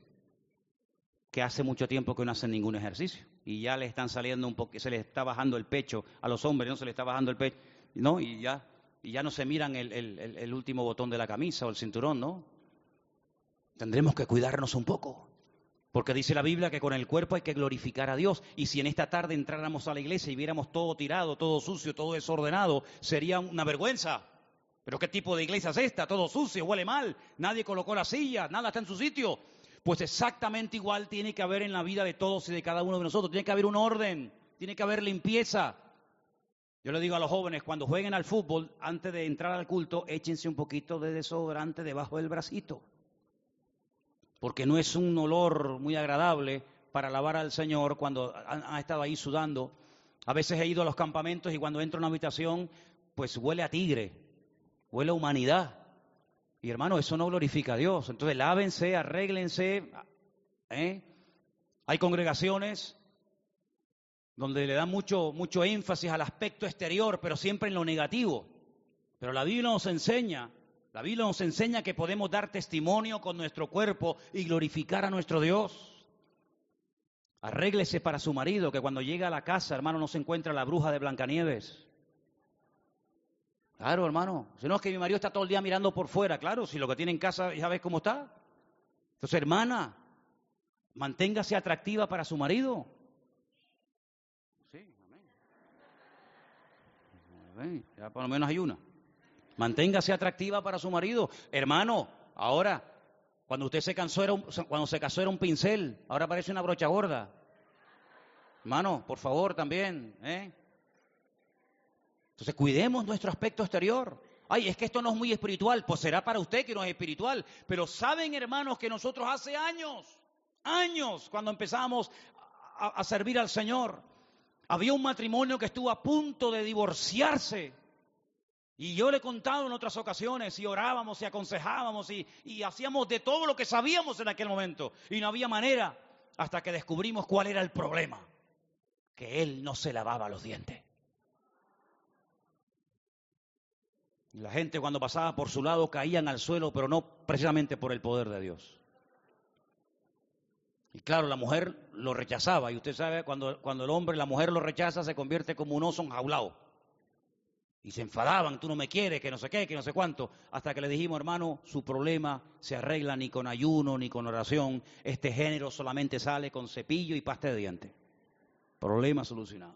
que hace mucho tiempo que no hacen ningún ejercicio y ya le están saliendo un poco, se le está bajando el pecho a los hombres, no se le está bajando el pecho, ¿no? Y ya, y ya no se miran el, el último botón de la camisa o el cinturón, ¿no? Tendremos que cuidarnos un poco. Porque dice la Biblia que con el cuerpo hay que glorificar a Dios. Y si en esta tarde entráramos a la iglesia y viéramos todo tirado, todo sucio, todo desordenado, sería una vergüenza. Pero ¿qué tipo de iglesia es esta? Todo sucio, huele mal, nadie colocó la silla, nada está en su sitio. Pues exactamente igual tiene que haber en la vida de todos y de cada uno de nosotros. Tiene que haber un orden, tiene que haber limpieza. Yo le digo a los jóvenes, cuando jueguen al fútbol, antes de entrar al culto, échense un poquito de desodorante debajo del bracito porque no es un olor muy agradable para alabar al Señor cuando han, estado ahí sudando. A veces he ido a los campamentos y cuando entro en una habitación, pues huele a tigre, huele a humanidad. Y hermano, eso no glorifica a Dios. Entonces lávense, arréglense. ¿eh? Hay congregaciones donde le dan mucho, mucho énfasis al aspecto exterior, pero siempre en lo negativo. Pero la Biblia nos enseña la Biblia nos enseña que podemos dar testimonio con nuestro cuerpo y glorificar a nuestro Dios. Arréglese para su marido, que cuando llega a la casa, hermano, no se encuentra la bruja de Blancanieves. Claro, hermano. Si no es que mi marido está todo el día mirando por fuera, claro, si lo que tiene en casa ya ves cómo está. Entonces, hermana, manténgase atractiva para su marido. Sí, amén. Ya por lo menos hay una. Manténgase atractiva para su marido. Hermano, ahora, cuando usted se, cansó, era un, cuando se casó era un pincel, ahora parece una brocha gorda. Hermano, por favor, también. ¿eh? Entonces, cuidemos nuestro aspecto exterior. Ay, es que esto no es muy espiritual. Pues será para usted que no es espiritual. Pero saben, hermanos, que nosotros hace años, años, cuando empezamos a servir al Señor, había un matrimonio que estuvo a punto de divorciarse y yo le he contado en otras ocasiones y orábamos y aconsejábamos y, hacíamos de todo lo que sabíamos en aquel momento. Y no había manera hasta que descubrimos cuál era el problema. Que él no se lavaba los dientes. Y la gente cuando pasaba por su lado caían al suelo, pero no precisamente por el poder de Dios. Y claro, la mujer lo rechazaba. Y usted sabe, cuando, cuando el hombre, la mujer lo rechaza, se convierte como un oso enjaulado. Y se enfadaban, tú no me quieres, que no sé qué, que no sé cuánto, hasta que le dijimos, hermano, su problema se arregla ni con ayuno ni con oración. Este género solamente sale con cepillo y pasta de dientes. Problema solucionado.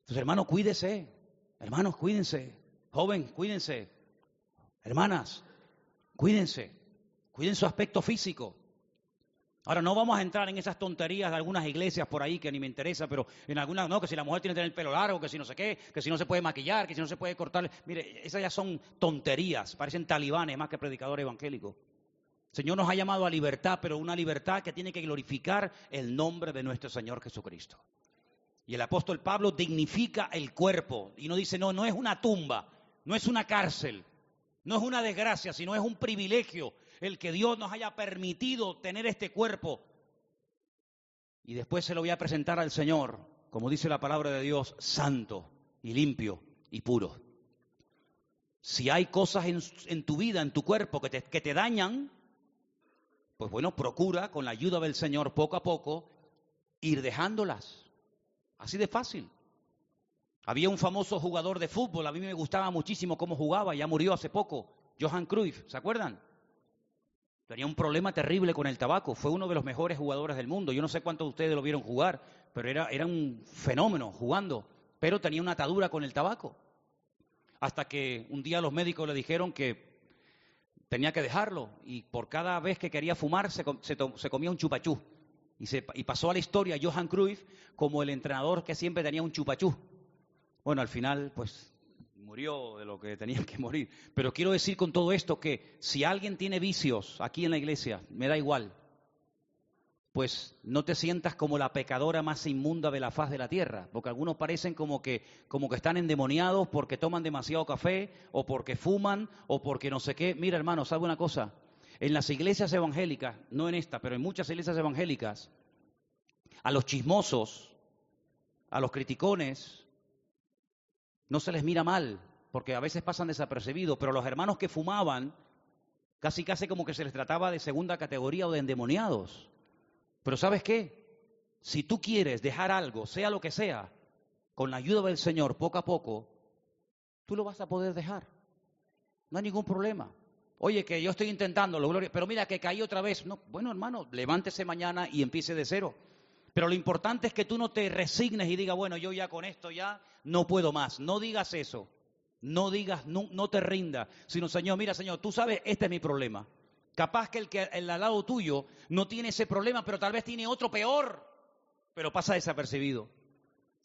Entonces, hermano, cuídese. Hermanos, cuídense. Joven, cuídense. Hermanas, cuídense. Cuiden su aspecto físico. Ahora no vamos a entrar en esas tonterías de algunas iglesias por ahí que ni me interesa, pero en algunas, no, que si la mujer tiene que tener el pelo largo, que si no sé qué, que si no se puede maquillar, que si no se puede cortar. Mire, esas ya son tonterías, parecen talibanes más que predicadores evangélicos. El Señor nos ha llamado a libertad, pero una libertad que tiene que glorificar el nombre de nuestro Señor Jesucristo. Y el apóstol Pablo dignifica el cuerpo y no dice, no, no es una tumba, no es una cárcel, no es una desgracia, sino es un privilegio el que Dios nos haya permitido tener este cuerpo. Y después se lo voy a presentar al Señor, como dice la palabra de Dios, santo y limpio y puro. Si hay cosas en, tu vida, en tu cuerpo, que te, que te dañan, pues bueno, procura con la ayuda del Señor poco a poco ir dejándolas. Así de fácil. Había un famoso jugador de fútbol, a mí me gustaba muchísimo cómo jugaba, ya murió hace poco, Johan Cruyff, ¿se acuerdan? Tenía un problema terrible con el tabaco. Fue uno de los mejores jugadores del mundo. Yo no sé cuántos de ustedes lo vieron jugar, pero era, era un fenómeno jugando. Pero tenía una atadura con el tabaco. Hasta que un día los médicos le dijeron que tenía que dejarlo. Y por cada vez que quería fumar, se, comía un chupachú. Y pasó a la historia Johan Cruyff como el entrenador que siempre tenía un chupachú. Bueno, al final, pues murió de lo que tenía que morir. Pero quiero decir con todo esto que si alguien tiene vicios aquí en la iglesia, me da igual, pues no te sientas como la pecadora más inmunda de la faz de la tierra, porque algunos parecen como que, como que están endemoniados porque toman demasiado café, o porque fuman, o porque no sé qué. Mira, hermano, ¿sabe una cosa? En las iglesias evangélicas, no en esta, pero en muchas iglesias evangélicas, a los chismosos, a los criticones, no se les mira mal, porque a veces pasan desapercibidos, pero los hermanos que fumaban, casi casi como que se les trataba de segunda categoría o de endemoniados. Pero ¿sabes qué? Si tú quieres dejar algo, sea lo que sea, con la ayuda del Señor, poco a poco, tú lo vas a poder dejar. No hay ningún problema. Oye, que yo estoy intentándolo, gloria, pero mira que caí otra vez. No, bueno, hermano, levántese mañana y empiece de cero. Pero lo importante es que tú no te resignes y digas, bueno, yo ya con esto ya no puedo más. No digas eso. No digas, no, no te rindas, sino, Señor, mira, Señor, tú sabes, este es mi problema. Capaz que el que el al lado tuyo no tiene ese problema, pero tal vez tiene otro peor, pero pasa desapercibido.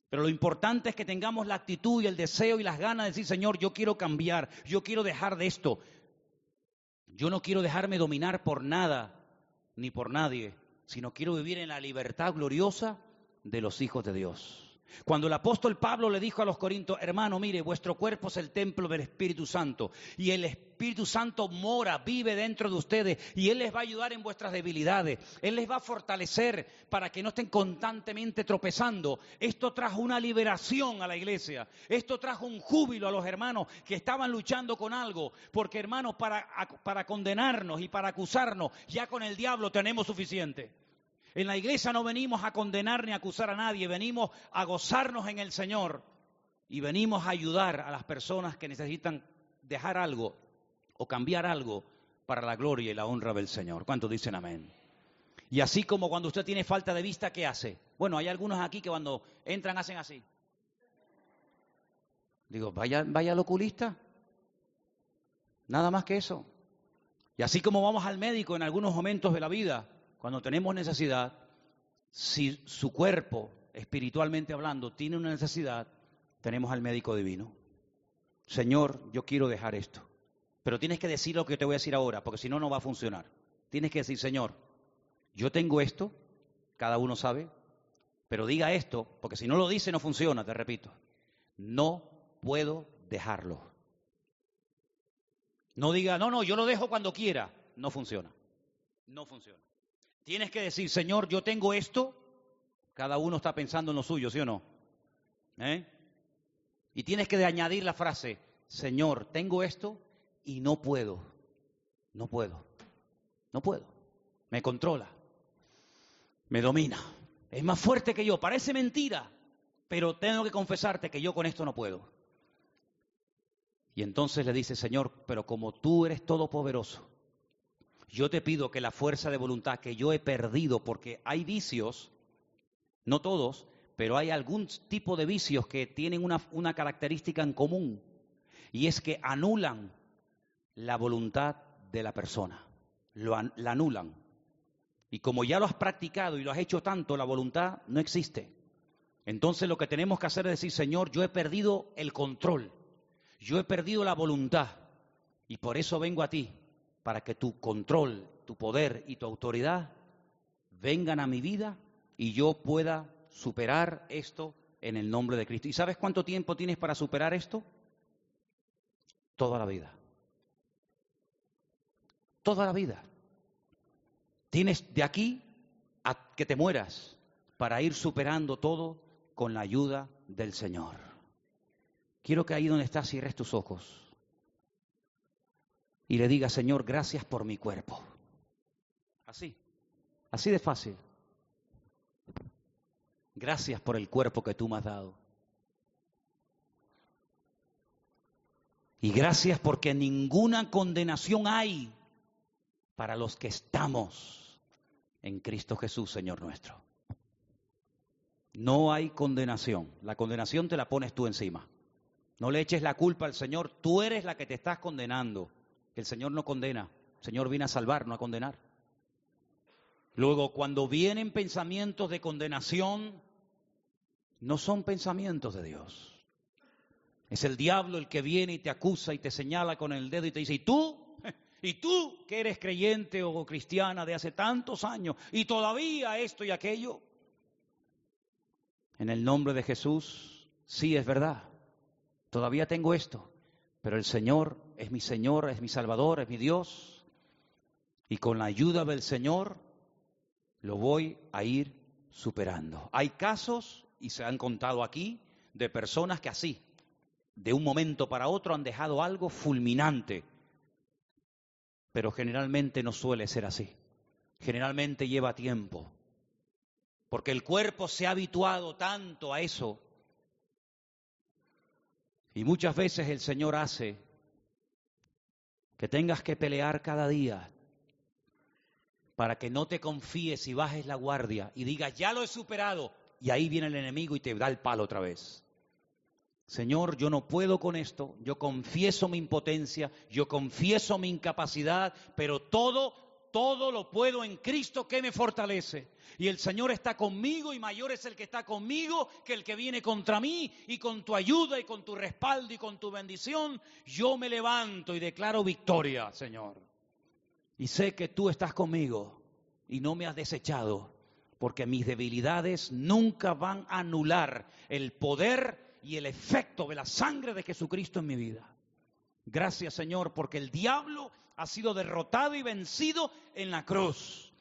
Pero lo importante es que tengamos la actitud y el deseo y las ganas de decir, Señor, yo quiero cambiar, yo quiero dejar de esto. Yo no quiero dejarme dominar por nada ni por nadie, sino quiero vivir en la libertad gloriosa de los hijos de Dios. Cuando el apóstol Pablo le dijo a los corintios, hermano, mire, vuestro cuerpo es el templo del Espíritu Santo y el Espíritu Santo mora, vive dentro de ustedes y Él les va a ayudar en vuestras debilidades, Él les va a fortalecer para que no estén constantemente tropezando. Esto trajo una liberación a la iglesia, esto trajo un júbilo a los hermanos que estaban luchando con algo, porque hermanos, para, para condenarnos y para acusarnos, ya con el diablo tenemos suficiente. En la iglesia no venimos a condenar ni a acusar a nadie, venimos a gozarnos en el Señor y venimos a ayudar a las personas que necesitan dejar algo o cambiar algo para la gloria y la honra del Señor. ¿Cuántos dicen amén? Y así como cuando usted tiene falta de vista, ¿qué hace? Bueno, hay algunos aquí que cuando entran hacen así. Digo, vaya, vaya al oculista. Nada más que eso. Y así como vamos al médico en algunos momentos de la vida, cuando tenemos necesidad, si su cuerpo, espiritualmente hablando, tiene una necesidad, tenemos al médico divino. Señor, yo quiero dejar esto. Pero tienes que decir lo que te voy a decir ahora, porque si no, no va a funcionar. Tienes que decir, Señor, yo tengo esto, cada uno sabe, pero diga esto, porque si no lo dice no funciona, te repito. No puedo dejarlo. No diga, no, no, yo lo dejo cuando quiera. No funciona. No funciona. Tienes que decir, Señor, yo tengo esto. Cada uno está pensando en lo suyo, ¿sí o no? ¿Eh? Y tienes que añadir la frase, Señor, tengo esto y no puedo. No puedo. No puedo. Me controla. Me domina. Es más fuerte que yo. Parece mentira. Pero tengo que confesarte que yo con esto no puedo. Y entonces le dice, Señor, pero como tú eres todopoderoso, yo te pido que la fuerza de voluntad que yo he perdido, porque hay vicios, no todos, pero hay algún tipo de vicios que tienen una, característica en común, y es que anulan la voluntad de la persona, lo, la anulan. Y como ya lo has practicado y lo has hecho tanto, la voluntad no existe. Entonces lo que tenemos que hacer es decir, Señor, yo he perdido el control, yo he perdido la voluntad, y por eso vengo a ti, para que tu control, tu poder y tu autoridad vengan a mi vida y yo pueda superar esto en el nombre de Cristo. ¿Y sabes cuánto tiempo tienes para superar esto? Toda la vida. Toda la vida. Tienes de aquí a que te mueras para ir superando todo con la ayuda del Señor. Quiero que ahí donde estás cierres tus ojos y le diga, Señor, gracias por mi cuerpo. Así, así de fácil. Gracias por el cuerpo que tú me has dado. Y gracias porque ninguna condenación hay para los que estamos en Cristo Jesús, Señor nuestro. No hay condenación. La condenación te la pones tú encima. No le eches la culpa al Señor. Tú eres la que te estás condenando. El Señor no condena, el Señor viene a salvar, no a condenar. Luego, cuando vienen pensamientos de condenación, no son pensamientos de Dios. Es el diablo el que viene y te acusa y te señala con el dedo y te dice, ¿y tú? ¿Y tú que eres creyente o cristiana de hace tantos años y todavía esto y aquello? En el nombre de Jesús, sí es verdad. Todavía tengo esto. Pero el Señor es mi Señor, es mi Salvador, es mi Dios. Y con la ayuda del Señor lo voy a ir superando. Hay casos, y se han contado aquí, de personas que así, de un momento para otro, han dejado algo fulminante. Pero generalmente no suele ser así. Generalmente lleva tiempo. porque el cuerpo se ha habituado tanto a eso. Y muchas veces el Señor hace que tengas que pelear cada día para que no te confíes y bajes la guardia y digas, ya lo he superado, y ahí viene el enemigo y te da el palo otra vez. Señor, yo no puedo con esto, yo confieso mi impotencia, yo confieso mi incapacidad, pero todo, todo lo puedo en Cristo que me fortalece. Y el Señor está conmigo y mayor es el que está conmigo que el que viene contra mí. Y con tu ayuda y con tu respaldo y con tu bendición, yo me levanto y declaro victoria, Señor. Y sé que tú estás conmigo y no me has desechado, porque mis debilidades nunca van a anular el poder y el efecto de la sangre de Jesucristo en mi vida. Gracias Señor, porque el diablo ha sido derrotado y vencido en la cruz.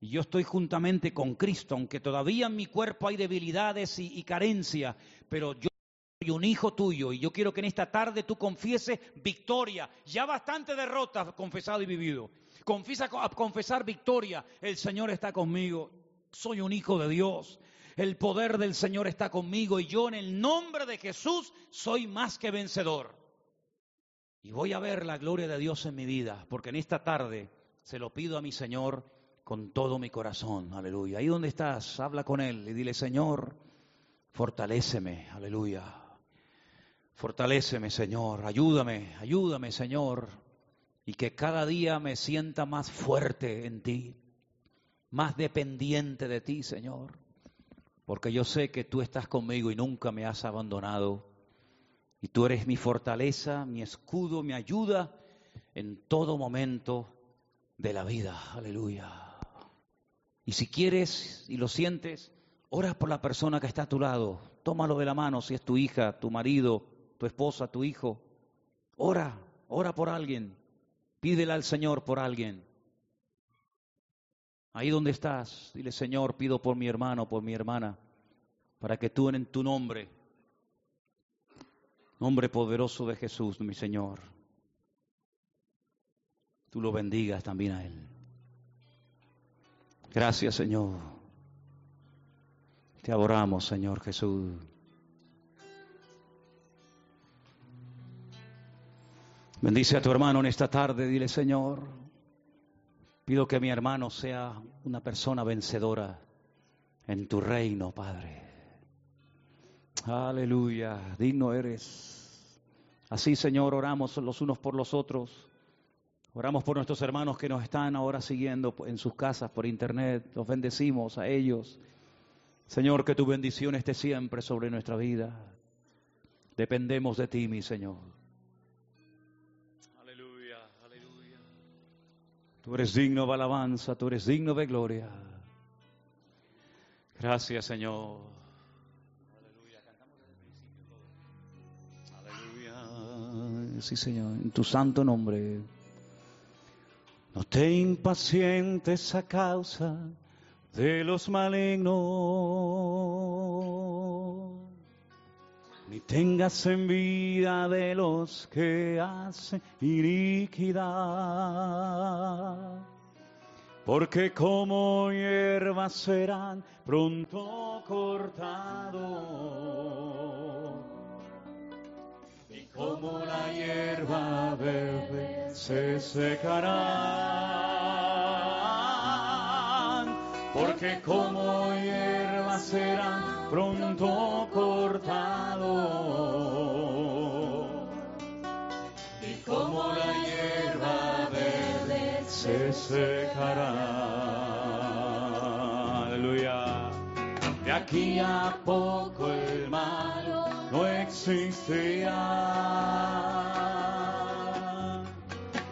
Y yo estoy juntamente con Cristo, aunque todavía en mi cuerpo hay debilidades y, y carencia, pero yo soy un hijo tuyo y yo quiero que en esta tarde tú confieses victoria. Ya bastante derrota confesado y vivido. Confiesa a confesar victoria. El Señor está conmigo. Soy un hijo de Dios. El poder del Señor está conmigo y yo en el nombre de Jesús soy más que vencedor. Y voy a ver la gloria de Dios en mi vida, porque en esta tarde se lo pido a mi Señor con todo mi corazón. Aleluya. Ahí donde estás, habla con Él y dile, Señor, fortaléceme. Aleluya. Fortaléceme, Señor. Ayúdame, ayúdame, Señor. Y que cada día me sienta más fuerte en ti, más dependiente de ti, Señor. Porque yo sé que tú estás conmigo y nunca me has abandonado. Y tú eres mi fortaleza, mi escudo, mi ayuda en todo momento de la vida. Aleluya. Y si quieres y lo sientes, ora por la persona que está a tu lado. Tómalo de la mano si es tu hija, tu marido, tu esposa, tu hijo. Ora, ora por alguien. Pídele al Señor por alguien. Ahí donde estás, dile Señor, pido por mi hermano, por mi hermana, para que tú en tu nombre, nombre poderoso de Jesús, mi Señor, tú lo bendigas también a él. Gracias, Señor. Te adoramos, Señor Jesús. Bendice a tu hermano en esta tarde, dile Señor, pido que mi hermano sea una persona vencedora en tu reino, Padre. Aleluya, digno eres. Así, Señor, oramos los unos por los otros. Oramos por nuestros hermanos que nos están ahora siguiendo en sus casas por internet. Los bendecimos a ellos. Señor, que tu bendición esté siempre sobre nuestra vida. Dependemos de ti, mi Señor. Tú eres digno de alabanza, tú eres digno de gloria. Gracias, Señor. Sí, Señor, en tu santo nombre. No te impacientes a causa de los malignos ni tengas envidia de los que hacen iniquidad, porque como hierba serán pronto cortados, como la hierba verde se secarán, porque como hierba serán pronto cortado y como la hierba verde se secará. Aleluya. De aquí a poco el malo no existirá.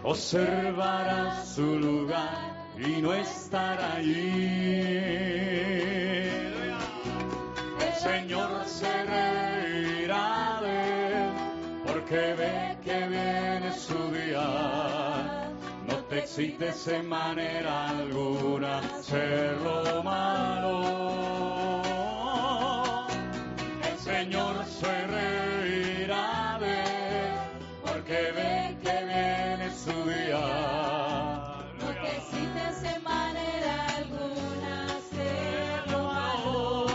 Observará su lugar y no estará allí Señor se reirá de él, porque ve que viene su día. No te excites en manera alguna ser lo malo. Porque si te hacen manera alguna se lo amo,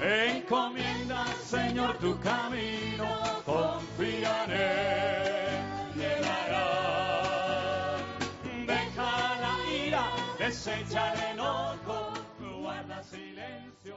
encomienda, Señor, tu camino, confía en él, llegará, deja la ira, desecha el enojo, guarda silencio.